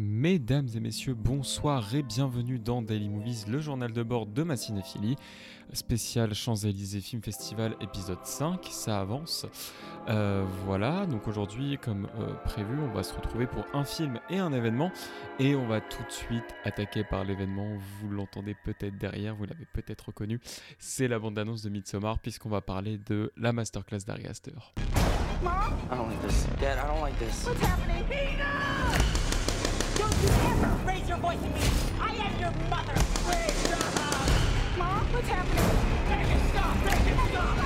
Mesdames et messieurs, bonsoir et bienvenue dans Daily Movies, le journal de bord de ma cinéphilie, spécial Champs-Élysées Film Festival épisode 5, ça avance. Euh, voilà, donc aujourd'hui, comme euh, prévu, on va se retrouver pour un film et un événement, et on va tout de suite attaquer par l'événement, vous l'entendez peut-être derrière, vous l'avez peut-être reconnu, c'est la bande-annonce de Midsommar, puisqu'on va parler de la masterclass d'Ari Aster. Mom? I don't like this. Dad, I don't like this. What's happening? You ever raise your voice at me! I am your mother! Please stop! Mom, what's happening? Make it stop! Make it stop!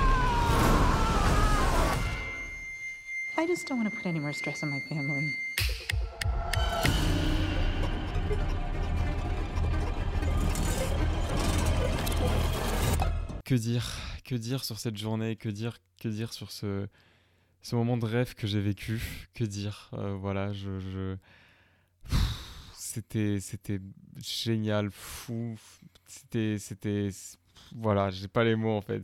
I just don't want to put any more stress on my family. Que dire Que dire sur cette journée? Que dire Que dire sur ce, ce moment de rêve que j'ai vécu? Que dire? Euh, Voilà, je... je... C'était, c'était génial, fou. C'était, c'était, voilà, j'ai pas les mots en fait.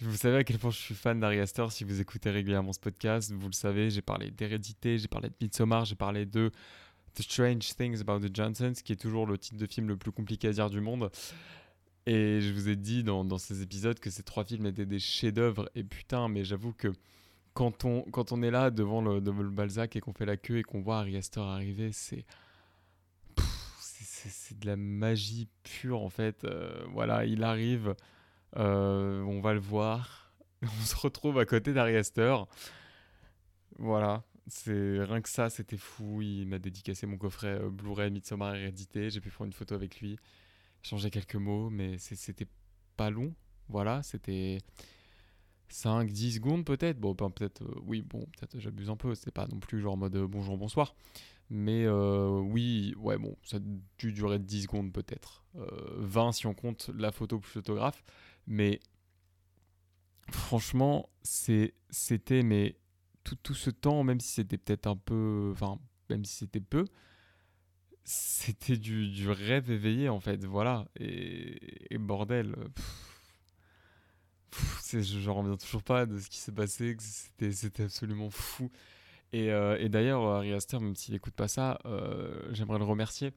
Vous savez à quel point je suis fan d'Ari Aster si vous écoutez régulièrement ce podcast. Vous le savez, j'ai parlé d'Hérédité, j'ai parlé de Midsommar, j'ai parlé de The Strange Things About the Johnsons, qui est toujours le titre de film le plus compliqué à dire du monde. Et je vous ai dit dans, dans ces épisodes que ces trois films étaient des chefs-d'œuvre. Et putain, mais j'avoue que quand on, quand on est là devant le, devant Balzac et qu'on fait la queue et qu'on voit Ari Aster arriver, c'est. C'est- de la magie pure en fait. Euh, voilà, il arrive, euh, on va le voir, on se retrouve à côté d'Ari Aster. Voilà, c'est rien que ça, c'était fou. Il m'a dédicacé mon coffret euh, Blu-ray Midsommar Hérédité. J'ai pu prendre une photo avec lui, échanger quelques mots, mais c'était pas long. Voilà, c'était 5-10 secondes peut-être. Bon, ben, peut-être, oui, bon, peut-être j'abuse un peu. C'était pas non plus genre en mode bonjour, bonsoir. Mais euh, oui, ouais, bon, ça a dû durer 10 secondes peut-être. Euh, 20 si on compte la photo plus photographe. Mais franchement, c'était, mais tout, ce temps, même si c'était peut-être un peu, enfin, même si c'était peu, c'était du, rêve éveillé en fait, voilà. Et, et bordel, pff, pff, c'est, je n'en reviens toujours pas de ce qui s'est passé, c'était absolument fou. Et, euh, et d'ailleurs, Ari Aster, même s'il écoute pas ça, euh, j'aimerais le remercier.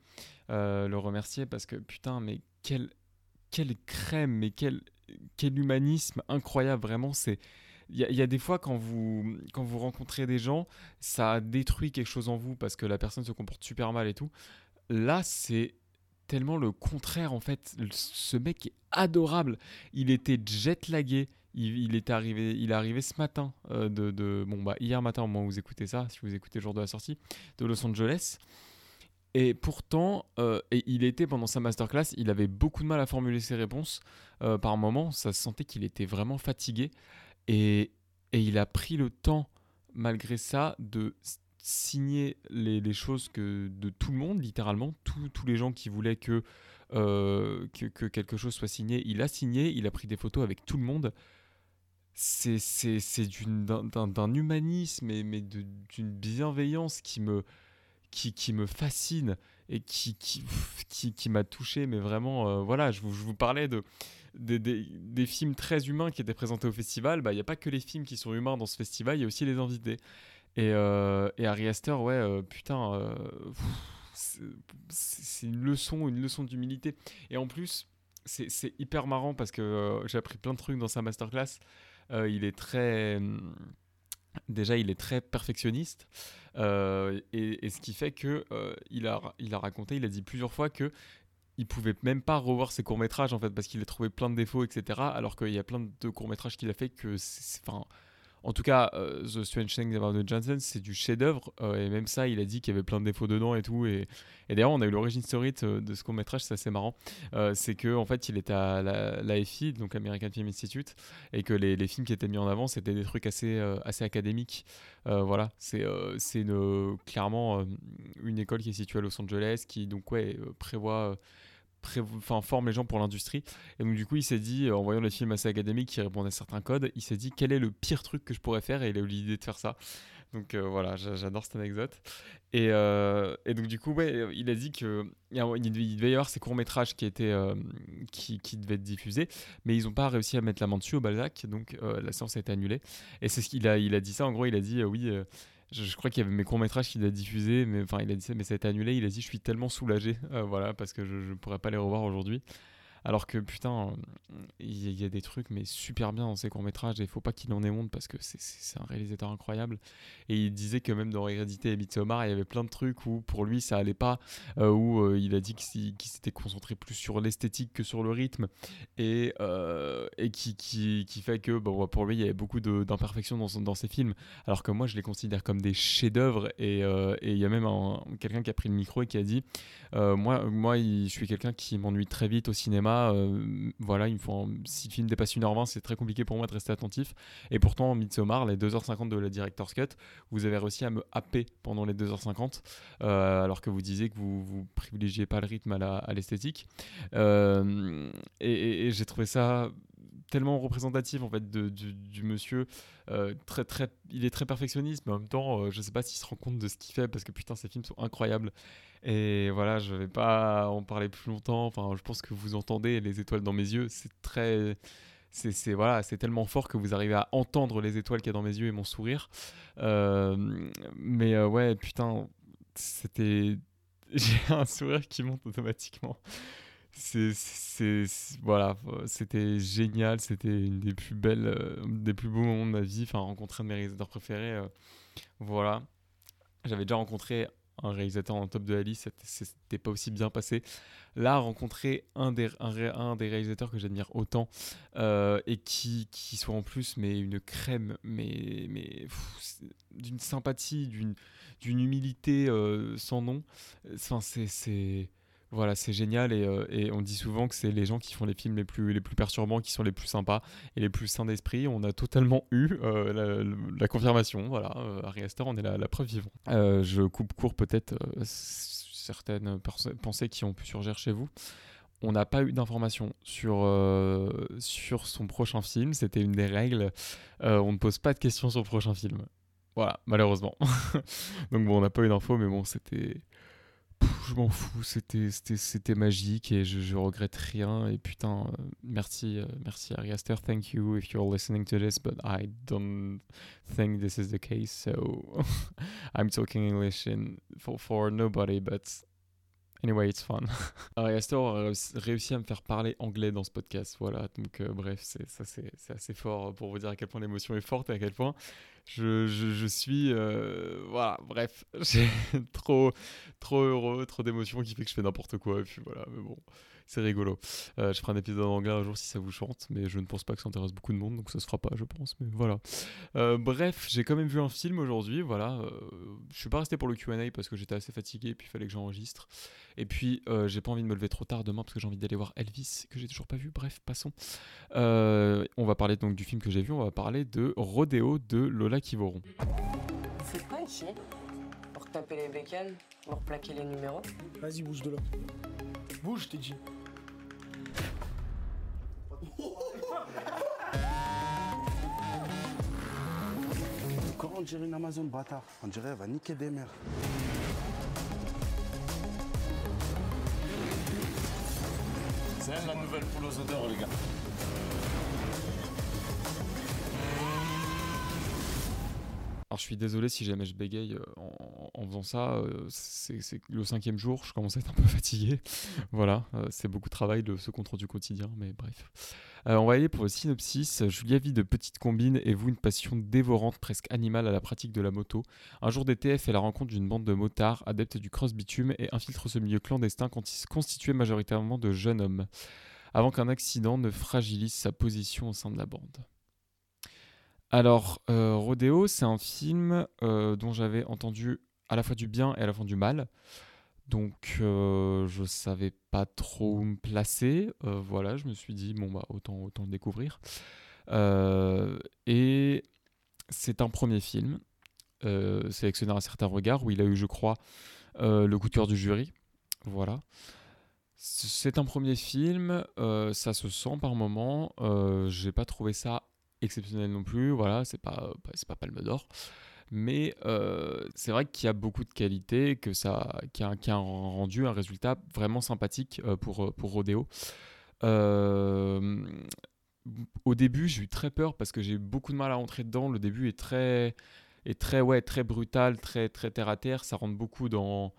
Euh, le remercier parce que putain, mais quelle, quelle crème, mais quel, quel humanisme incroyable, vraiment. C'est. Il y, y a des fois quand vous, quand vous rencontrez des gens, ça détruit quelque chose en vous parce que la personne se comporte super mal et tout. Là, c'est tellement le contraire en fait. Ce mec est adorable. Il était jet lagué. Il, était arrivé, il est arrivé ce matin euh, de, bon bah hier matin au moment où vous écoutez ça, si vous écoutez le jour de la sortie, de Los Angeles. Et pourtant, euh, et il était pendant sa masterclass, il avait beaucoup de mal à formuler ses réponses. Euh, par moments, ça se sentait qu'il était vraiment fatigué. Et, et il a pris le temps, malgré ça, de signer les, choses que de tout le monde, littéralement, tous les gens qui voulaient que, que quelque chose soit signé. Il a signé, il a pris des photos avec tout le monde. C'est d'un humanisme, et, mais de- d'une bienveillance qui me, qui, qui me fascine et qui, qui, qui, qui m'a touché. Mais vraiment, euh, voilà, je vous, je vous parlais de, des- des, des films très humains qui étaient présentés au festival. Bah, Il n'y a pas que les films qui sont humains dans ce festival, il y a aussi les invités. Et, euh, et Ari Aster, ouais, euh, putain, c'est une leçon, une leçon d'humilité. Et en plus, c'est hyper marrant parce que j'ai appris plein de trucs dans sa masterclass. Euh, il est très. hum, Déjà, il est très perfectionniste. Euh, et, ce qui fait que euh, il, a, raconté, il a dit plusieurs fois que il pouvait même pas revoir ses courts métrages en fait parce qu'il a trouvé plein de défauts, etc. Alors qu'il y a plein de courts métrages qu'il a fait que, enfin, en tout cas, euh, The Strange Things About the Johnson, c'est du chef-d'œuvre. euh, et même ça, il a dit qu'il y avait plein de défauts dedans et tout. Et, d'ailleurs, on a eu l'origine story de, ce court métrage, c'est assez marrant. Euh, c'est que en fait, il était à la, l'AFI, donc American Film Institute, et que les, films qui étaient mis en avant, c'était des trucs assez, assez académiques. Voilà, c'est c'est clairement une école qui est située à Los Angeles, qui donc ouais prévoit. Enfin, forme les gens pour l'industrie. Et donc, du coup, il s'est dit, euh, en voyant les films assez académiques qui répondent à certains codes, il s'est dit quel est le pire truc que je pourrais faire? Et il a eu l'idée de faire ça. Donc, euh, voilà, j'a- j'adore cette anecdote. Et, euh, donc, du coup, il a dit que il y a- il devait y avoir ces courts-métrages qui, étaient, qui, devaient être diffusés, mais ils n'ont pas réussi à mettre la main dessus au Balzac, donc la séance a été annulée. Et c'est ce qu'il a, il a dit ça, en gros, il a dit, oui, je, crois qu'il y avait mes courts-métrages qu'il a diffusés, mais enfin, il a dit ça, mais ça a été annulé. Il a dit Je suis tellement soulagé, euh, voilà, parce que je ne pourrais pas les revoir aujourd'hui. Alors que putain, il y, a- des trucs mais super bien dans ses courts-métrages et il faut pas qu'il en ait honte parce que c'est- un réalisateur incroyable. Et il disait que même dans Hérédité et Midsommar, il y avait plein de trucs où pour lui ça allait pas, euh, où euh, il a dit qu'il s'était concentré plus sur l'esthétique que sur le rythme et, euh, qui, fait que pour lui il y avait beaucoup d'imperfections dans, dans ses films. Alors que moi je les considère comme des chefs-d'œuvre et il y a même un- quelqu'un qui a pris le micro et qui a dit moi, moi je suis quelqu'un qui m'ennuie très vite au cinéma. Euh, voilà, si le film dépasse 1h20, c'est très compliqué pour moi de rester attentif. Et pourtant, Midsommar, les 2h50 de la Director's Cut, vous avez réussi à me happer pendant les 2h50, euh, alors que vous disiez que vous, vous privilégiez pas le rythme à l'esthétique. Euh, et j'ai trouvé ça tellement représentatif en fait de- du, monsieur euh, très très il est très perfectionniste mais en même temps euh, je sais pas s'il se rend compte de ce qu'il fait parce que putain ces films sont incroyables. Et voilà je vais pas en parler plus longtemps. Enfin je pense que vous entendez les étoiles dans mes yeux. C'est très c'est voilà tellement fort que vous arrivez à entendre les étoiles qu'il y a dans mes yeux et mon sourire. Euh, mais euh, ouais putain c'était j'ai un sourire qui monte automatiquement c'est voilà euh, c'était génial c'était une des plus belles euh, des plus beaux moments de ma vie enfin rencontrer un de mes réalisateurs préférés euh, voilà. J'avais déjà rencontré un réalisateur en top de la liste c'était- pas aussi bien passé. Là rencontrer un des un, des réalisateurs que j'admire autant et qui qui soit en plus mais une crème mais mais d'une sympathie d'une d'une humilité sans nom enfin c'est voilà, c'est génial et, euh, et on dit souvent que c'est les gens qui font les films les plus, perturbants qui sont les plus sympas et les plus sains d'esprit. On a totalement eu euh, la, confirmation. Voilà, euh, Ari Aster, on est la, la preuve vivante. Euh, je coupe court peut-être euh, certaines pensées qui ont pu surgir chez vous. On n'a pas eu d'informations sur, euh, sur son prochain film. C'était une des règles. Euh, on ne pose pas de questions sur le prochain film. Voilà, malheureusement. Donc bon, on n'a pas eu d'infos, mais bon, c'était je m'en fous, c'était, magique et je, regrette rien. Et putain, euh, merci, euh, merci Ari Aster, thank you if you're listening to this, but I don't think this is the case. So I'm talking English for nobody, but anyway, it's fun. Ari Aster a réussi- à me faire parler anglais dans ce podcast. Voilà, donc euh, bref, c'est, assez fort pour vous dire à quel point l'émotion est forte et à quel point je suis. euh, voilà, bref, j'ai trop trop heureux, trop d'émotions qui fait que je fais n'importe quoi. Et puis voilà, mais bon, c'est rigolo. Euh, je ferai un épisode en anglais un jour si ça vous chante, mais je ne pense pas que ça intéresse beaucoup de monde, donc ça se fera pas, je pense. Mais voilà. Euh, bref, j'ai quand même vu un film aujourd'hui. Voilà, euh, je suis pas resté pour le Q&A parce que j'étais assez fatigué et puis il fallait que j'enregistre. Et puis euh, j'ai pas envie de me lever trop tard demain parce que j'ai envie d'aller voir Elvis que j'ai toujours pas vu. Bref, passons. Euh, on va parler donc du film que j'ai vu. On va parler de Rodéo de Lola Kivoron. Faites quoi ici? Pour taper les bécanes Pour plaquer les numéros? Vas-y, bouge de là. Bouge, t'ai dit. On dirait une Amazon bâtard On dirait elle va niquer des mères. C'est elle la nouvelle poule aux odeurs, les gars. Alors je suis désolé si jamais je bégaye euh, en, en faisant ça, euh, c'est le cinquième jour, je commence à être un peu fatigué. voilà, euh, c'est beaucoup de travail de ce compte rendu quotidien, mais bref. Euh, on va aller pour le synopsis. Julia vit de petites combines et vous une passion dévorante, presque animale à la pratique de la moto. Un jour d'été, elle fait la rencontre d'une bande de motards adeptes du cross-bitume et infiltre ce milieu clandestin constitué majoritairement de jeunes hommes, avant qu'un accident ne fragilise sa position au sein de la bande. Alors, euh, Rodéo, c'est un film euh, dont j'avais entendu à la fois du bien et à la fois du mal. Donc, euh, je savais pas trop où me placer. Euh, voilà, je me suis dit, bon, bah, autant, le découvrir. Euh, et c'est un premier film, euh, sélectionné à un certain regard, où il a eu, je crois, le coup de cœur du jury. Voilà. C'est un premier film, ça se sent par moment. Euh, J'ai pas trouvé ça exceptionnel non plus. Voilà, c'est pas- c'est pas Palme d'Or. Mais euh, c'est vrai qu'il y a beaucoup de qualités, que ça, a, qui a rendu un résultat vraiment sympathique euh, pour, euh, pour Rodeo. Au début, j'ai eu très peur parce que j'ai eu beaucoup de mal à rentrer dedans. Le début est très, est très, ouais, très brutal, très, très terre à terre. Ça rentre beaucoup dans.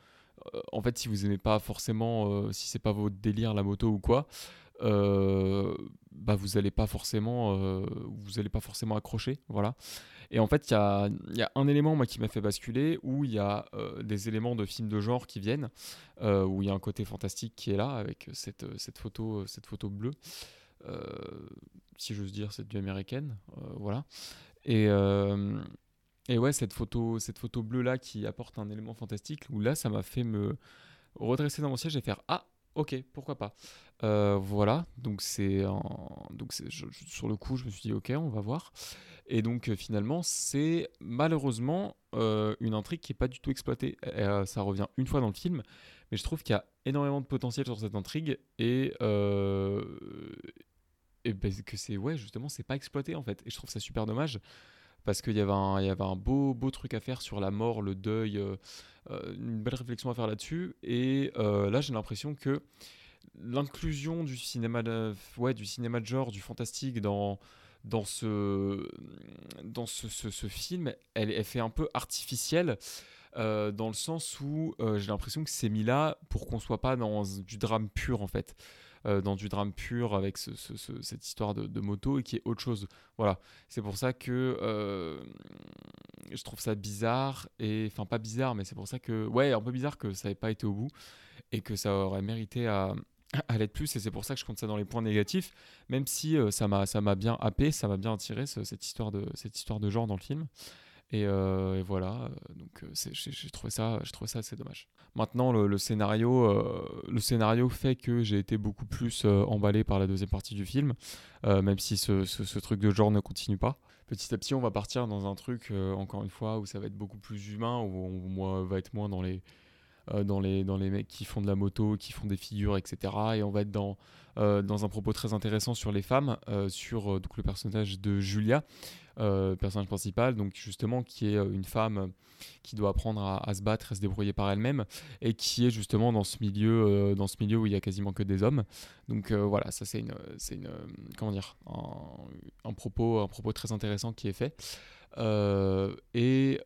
Euh, en fait, si vous aimez pas forcément, euh, si c'est pas votre délire la moto ou quoi, euh, bah vous allez pas forcément, vous pas forcément accrocher, voilà. Et en fait, il y a, y a un élément moi qui m'a fait basculer où il y a des éléments de films de genre qui viennent, où il y a un côté fantastique qui est là avec cette, cette photo, cette photo bleue. Si j'ose dire, c'est du américaine, voilà. Et, et ouais, cette photo, cette photo bleue là qui apporte un élément fantastique, où là, ça m'a fait me redresser dans mon siège et faire ah, ok, pourquoi pas. Euh, voilà, donc c'est donc sur le coup, je me suis dit ok, on va voir. Et donc euh, finalement, c'est malheureusement euh, une intrigue qui est pas du tout exploitée. Ça revient une fois dans le film, mais je trouve qu'il y a énormément de potentiel sur cette intrigue et et ben, que c'est ouais justement c'est pas exploité en fait et je trouve ça super dommage parce qu'il y avait un beau truc à faire sur la mort le deuil euh, euh, une belle réflexion à faire là-dessus. Et euh, là j'ai l'impression que l'inclusion du cinéma de, du cinéma de genre du fantastique dans ce film elle, elle fait un peu artificielle dans le sens où j'ai l'impression que c'est mis là pour qu'on soit pas dans du drame pur en fait euh, dans du drame pur avec ce- ce- ce- cette histoire de, moto et qui est autre chose. Voilà, c'est pour ça que euh, je trouve ça bizarre et enfin pas bizarre, mais c'est pour ça que ouais un peu bizarre que ça n'ait pas été au bout et que ça aurait mérité à à l'être plus et c'est pour ça que je compte ça dans les points négatifs même si euh, ça m'a ça m'a bien happé ça m'a bien attiré ce- cette histoire de cette histoire de genre dans le film et, euh, et voilà euh, donc euh, j'ai trouvé ça trouvé ça assez dommage Maintenant, le, scénario, le scénario fait que j'ai été beaucoup plus emballé par la deuxième partie du film, même si ce, truc de genre ne continue pas. Petit à petit, on va partir dans un truc, encore une fois, où ça va être beaucoup plus humain, où on va être moins dans les, dans, les, dans les mecs qui font de la moto, qui font des figures, etc. Et on va être dans, dans un propos très intéressant sur les femmes, sur donc, le personnage de Julia, euh, personnage principal, donc justement qui est euh, une femme euh, qui doit apprendre à, se battre, à se débrouiller par elle-même, et qui est justement dans ce milieu, dans ce milieu où il y a quasiment que des hommes. Donc voilà, ça c'est une, c'est une, comment dire, un, propos, un propos très intéressant qui est fait. Et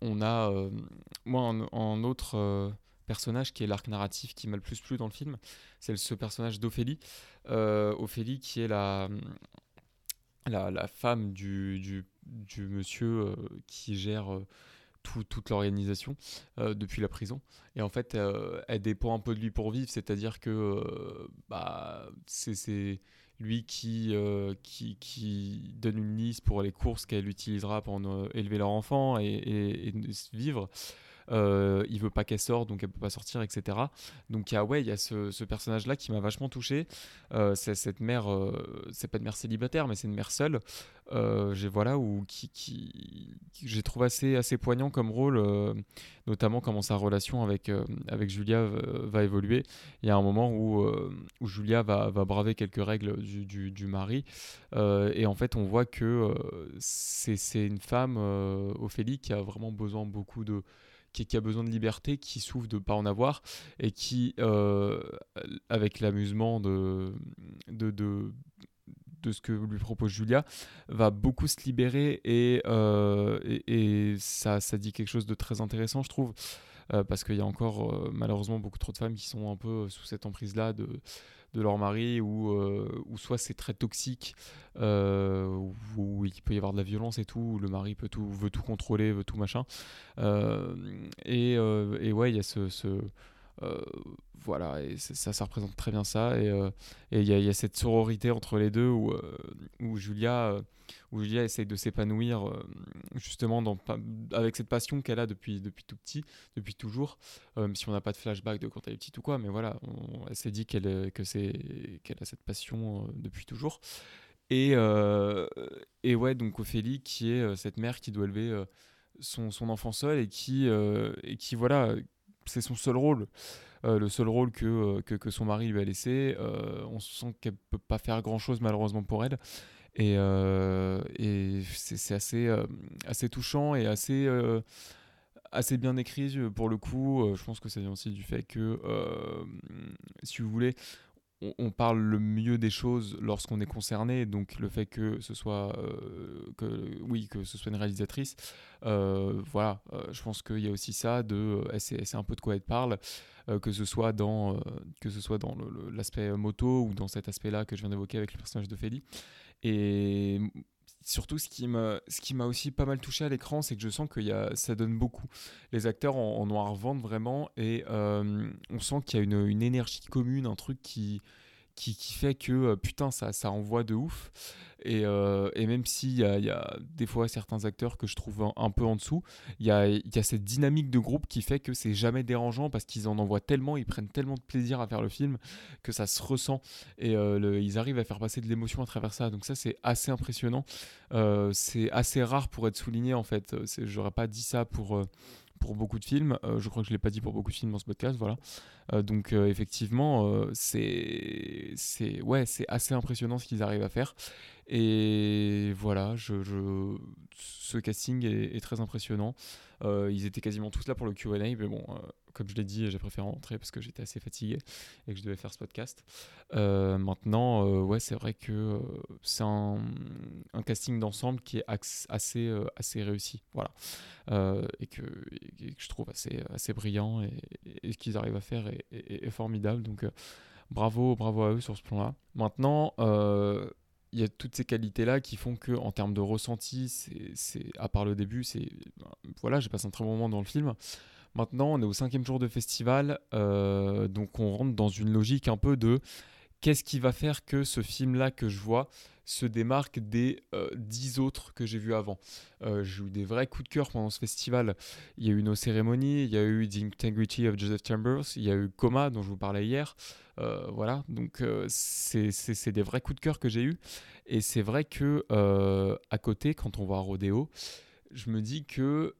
on a, moi, un, autre personnage qui est l'arc narratif qui m'a le plus plu dans le film, c'est ce personnage d'Ophélie. Ophélie qui est la, la, femme du, du, monsieur euh, qui gère euh, tout- toute l'organisation euh, depuis la prison. Et en fait, elle dépend un peu de lui pour vivre, c'est-à-dire que bah, c'est- lui qui, qui, qui donne une liste pour les courses qu'elle utilisera pour élever leur enfant et vivre. Euh, il veut pas qu'elle sorte, donc elle peut pas sortir, etc. Donc il y a, ouais, il y a ce, personnage-là qui m'a vachement touché. Euh, c'est cette mère, euh, c'est pas une mère célibataire, mais c'est une mère seule. J'ai voilà où qui, qui, j'ai trouvé assez assez poignant comme rôle, notamment comment sa relation avec avec Julia va évoluer. Il y a un moment où où Julia va, va braver quelques règles du, du, du mari et en fait on voit que c'est une femme Ophélie qui a vraiment besoin beaucoup de qui, a besoin de liberté, qui souffre de pas en avoir et qui, euh, avec l'amusement de, de, de, ce que lui propose Julia, va beaucoup se libérer et, euh, et, ça, ça dit quelque chose de très intéressant, je trouve. euh, parce qu'il y a encore malheureusement beaucoup trop de femmes qui sont un peu sous cette emprise-là de, de leur mari, ou euh, ou soit c'est très toxique, euh, où, il peut y avoir de la violence et tout, où le mari peut tout, veut tout contrôler, veut tout machin. Euh, et, et ouais, il y a ce. Voilà, et ça, ça représente très bien ça. Et euh, il y, a- cette sororité entre les deux où, euh, où, Julia, euh, où Julia essaye de s'épanouir euh, justement avec cette passion qu'elle a depuis, depuis tout petit, depuis toujours. Euh, même si on n'a pas de flashback de quand elle est petite ou quoi, mais voilà, on- elle s'est dit qu'elle euh, que a cette passion euh, depuis toujours. Et, euh, et ouais, donc Ophélie, qui est euh, cette mère qui doit élever euh, son, son enfant seul et qui, euh, et qui voilà, c'est son seul rôle. Euh, le seul rôle que, euh, que, son mari lui a laissé. Euh, on sent qu'elle peut pas faire grand chose malheureusement pour elle. Et, c'est assez, touchant et assez, assez bien écrit pour le coup. Je pense que ça vient aussi du fait que, si vous voulez, on, parle le mieux des choses lorsqu'on est concerné. Donc le fait que ce soit, euh, que, oui, que ce soit une réalisatrice, euh, voilà, euh, je pense qu'il y a aussi ça de, un peu de quoi elle parle, que ce soit dans, que ce soit dans l'aspect moto ou dans cet aspect-là que je viens d'évoquer avec le personnage de. Et surtout, ce qui m'a, ce qui m'a aussi pas mal touché à l'écran, c'est que je sens que y a, ça donne beaucoup. Les acteurs en, en à revendre vraiment, et euh, on sent qu'il y a une, une énergie commune, un truc qui, qui, qui fait que euh, putain, ça, ça envoie de ouf. Et, euh, et même s'il y y a des fois certains acteurs que je trouve un, peu en dessous, il y a, y a cette dynamique de groupe qui fait que c'est jamais dérangeant parce qu'ils en envoient tellement, ils prennent tellement de plaisir à faire le film que ça se ressent et euh, le- ils arrivent à faire passer de l'émotion à travers ça. Donc ça c'est assez impressionnant. C'est assez rare pour être souligné en fait. J'aurais pas dit ça pour pour beaucoup de films. Je crois que je l'ai pas dit pour beaucoup de films dans ce podcast. Voilà. Euh, donc euh, effectivement, euh, c'est ouais, assez impressionnant ce qu'ils arrivent à faire. Et voilà, je, ce casting est, très impressionnant. Ils étaient quasiment tous là pour le Q&A, mais bon, comme je l'ai dit, j'ai préféré rentrer parce que j'étais assez fatigué et que je devais faire ce podcast. Maintenant, ouais, c'est vrai que c'est un, casting d'ensemble qui est assez, assez réussi, voilà, et, que, que je trouve assez, assez brillant et, et ce qu'ils arrivent à faire est, formidable. Donc, euh, bravo, bravo à eux sur ce plan-là. Maintenant, euh, il y a toutes ces qualités-là qui font que, en termes de ressenti, c'est, à part le début, c'est voilà, j'ai passé un très bon moment dans le film. Maintenant, on est au cinquième jour de festival, euh, donc on rentre dans une logique un peu de qu'est-ce qui va faire que ce film-là que je vois se démarque des euh, dix autres que j'ai vus avant. Euh, j'ai eu des vrais coups de cœur pendant ce festival. Il y a eu nos cérémonies, il y a eu The Integrity of Joseph Chambers, il y a eu Coma dont je vous parlais hier. Euh, voilà, donc euh, c'est des vrais coups de cœur que j'ai eu. Et c'est vrai que euh, à côté, quand on va à Rodéo, je me dis que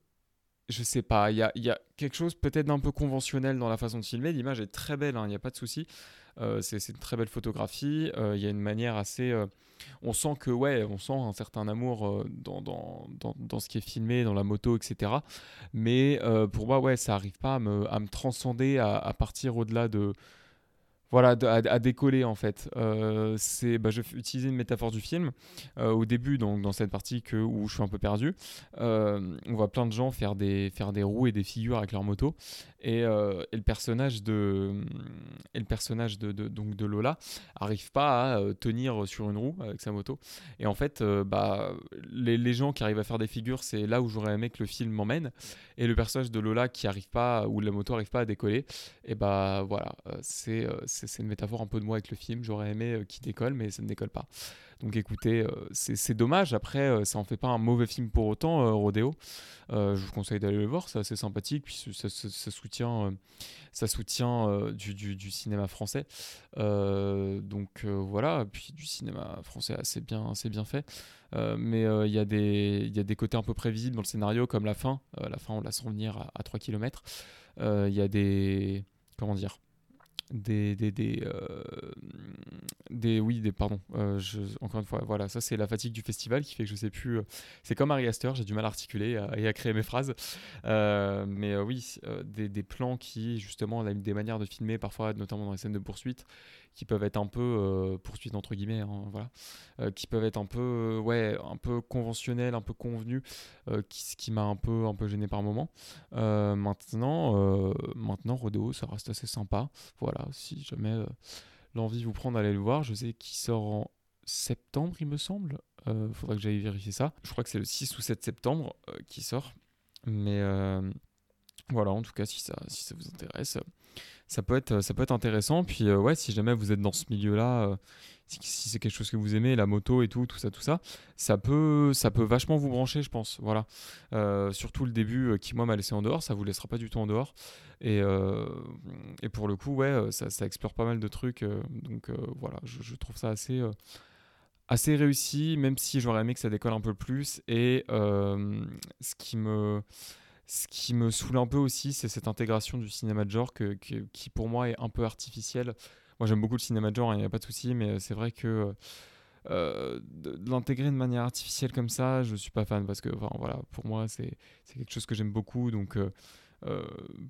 je sais pas, il y a, y a quelque chose peut-être d'un peu conventionnel dans la façon de filmer. L'image est très belle, hein, il n'y a pas de souci. Euh, c'est une très belle photographie. Euh, Il y a une manière assez. euh, on sent que, ouais, on sent un certain amour dans, dans, dans, dans ce qui est filmé, dans la moto, etc. Mais pour moi, ouais, ça arrive pas à me, à me transcender, à, à partir au-delà de. Voilà, à, décoller en fait. Euh, c'est, bah, je vais utiliser une métaphore du film. Euh, au début, donc, dans cette partie que, où je suis un peu perdu, euh, on voit plein de gens faire des, faire des roues et des figures avec leur moto. Et, et le personnage de, et le personnage de, de- donc de Lola arrive pas à tenir sur une roue avec sa moto. Et en fait, bah, les, les gens qui arrivent à faire des figures, c'est là où j'aurais aimé que le film m'emmène. Et le personnage de Lola qui arrive pas, où la moto arrive pas à décoller, et bah voilà, c'est c'est une métaphore un peu de moi avec le film. J'aurais aimé euh, qu'il décolle, mais ça ne décolle pas. Donc écoutez, euh, c'est dommage. Après, euh, ça en fait pas un mauvais film pour autant, Rodéo. Je vous conseille d'aller le voir, c'est assez sympathique, puis ça, soutient, ça soutient du, cinéma français. Donc voilà, puis du cinéma français assez bien, assez bien fait. Mais il y, y a des côtés un peu prévisibles dans le scénario, comme la fin. La fin, on la sent venir à, à 3 km. Il y a des. Comment dire des, des, des, euh, des oui des pardon euh, encore une fois voilà ça c'est la fatigue du festival qui fait que je sais plus euh, c'est comme Harry Astor j'ai du mal à articuler et à créer mes phrases. Mais oui des, des plans qui justement des manières de filmer parfois notamment dans les scènes de poursuite qui peuvent être un peu euh, poursuite entre guillemets hein, voilà euh, qui peuvent être un peu euh, ouais un peu conventionnels un peu convenus euh, qui, ce qui m'a un peu un peu gêné par moment. Maintenant maintenant Rodeo ça reste assez sympa. Voilà si jamais l'envie vous prend d'aller le voir je sais qu'il sort en septembre il me semble. Euh, faudra que j'aille vérifier ça. Je crois que c'est le 6 ou 7 septembre qui sort. Mais voilà en tout cas si ça si ça vous intéresse ça peut être ça peut être intéressant. Puis euh, ouais si jamais vous êtes dans ce milieu là si, si c'est quelque chose que vous aimez la moto et tout tout ça tout ça ça peut ça peut vachement vous brancher je pense. Voilà. Euh, surtout le début euh, qui moi m'a laissé en dehors ça vous laissera pas du tout en dehors. Et, euh, et pour le coup ouais euh, ça, ça explore pas mal de trucs euh, donc euh, voilà je, trouve ça assez euh, assez réussi même si j'aurais aimé que ça décolle un peu plus. Et euh, ce qui me ce qui me saoule un peu aussi, c'est cette intégration du cinéma de genre qui, pour moi, est un peu artificielle. Moi, j'aime beaucoup le cinéma de genre, il n'y a pas de souci, mais c'est vrai que euh, de, l'intégrer de manière artificielle comme ça, je suis pas fan parce que, voilà, pour moi, c'est quelque chose que j'aime beaucoup. Donc, euh, euh,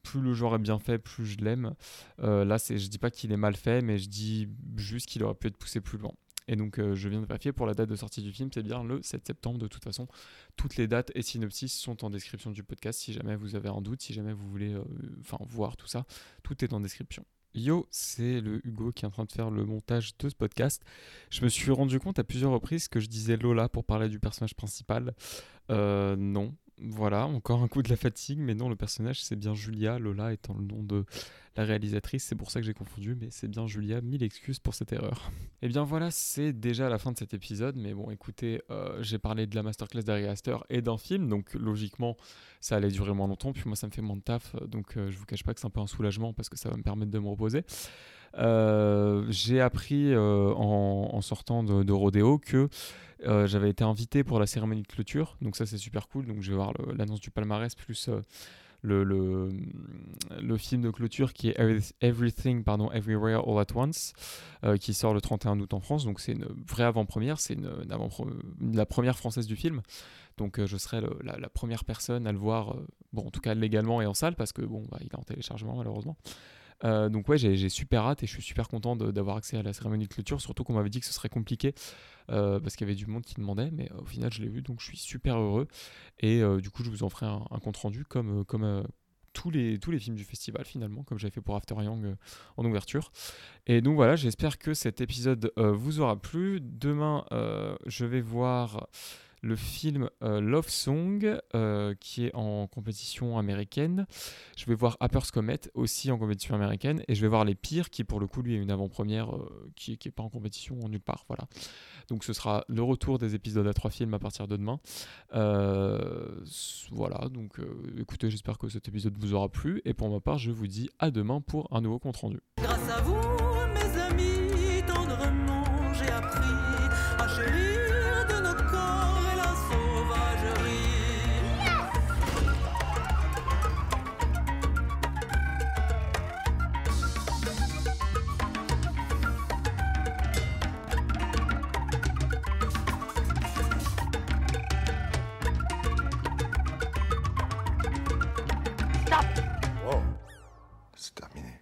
plus le genre est bien fait, plus je l'aime. Euh, là, c'est, je dis pas qu'il est mal fait, mais je dis juste qu'il aurait pu être poussé plus loin. Et donc, euh, je viens de vérifier pour la date de sortie du film, c'est bien le 7 septembre. De toute façon, toutes les dates et synopsis sont en description du podcast. Si jamais vous avez un doute, si jamais vous voulez euh, voir tout ça, tout est en description. Yo, c'est le Hugo qui est en train de faire le montage de ce podcast. Je me suis rendu compte à plusieurs reprises que je disais Lola pour parler du personnage principal. Euh, non, voilà, encore un coup de la fatigue, mais non, le personnage c'est bien Julia, Lola étant le nom de la réalisatrice, c'est pour ça que j'ai confondu, mais c'est bien Julia, mille excuses pour cette erreur. Et bien voilà, c'est déjà la fin de cet épisode, mais bon, écoutez, euh, j'ai parlé de la masterclass d'Ari Aster et d'un film, donc logiquement, ça allait durer moins longtemps, puis moi ça me fait moins de taf, donc euh, je vous cache pas que c'est un peu un soulagement parce que ça va me permettre de me reposer. Euh, j'ai appris euh, en, sortant de, de Rodéo que euh, j'avais été invité pour la cérémonie de clôture, donc ça c'est super cool. Donc je vais voir l'annonce du palmarès plus le, film de clôture qui est Every- Everything pardon, Everywhere All at Once, qui sort le 31 août en France. Donc c'est une vraie avant-première, c'est la première française du film. Donc je serai la, première personne à le voir, bon en tout cas légalement et en salle, parce que bon, bah, il est en téléchargement malheureusement. Euh, donc ouais, j'ai super hâte et je suis super content d'avoir accès à la cérémonie de clôture, surtout qu'on m'avait dit que ce serait compliqué euh, parce qu'il y avait du monde qui demandait, mais au final je l'ai vu, donc je suis super heureux. Et euh, du coup, je vous en ferai un, compte rendu comme, comme tous, les, tous les films du festival finalement, comme j'avais fait pour After Young euh, en ouverture. Et donc voilà, j'espère que cet épisode vous aura plu. Demain, je vais voir le film euh, Love Song euh, qui est en compétition américaine. Je vais voir Apper's Comet aussi en compétition américaine et je vais voir Les Pires qui pour le coup lui est une avant-première euh, qui n'est pas en compétition nulle part. Voilà. Donc ce sera le retour des épisodes à trois films à partir de demain. Voilà, donc écoutez, j'espère que cet épisode vous aura plu et pour ma part je vous dis à demain pour un nouveau compte rendu. Grâce à vous,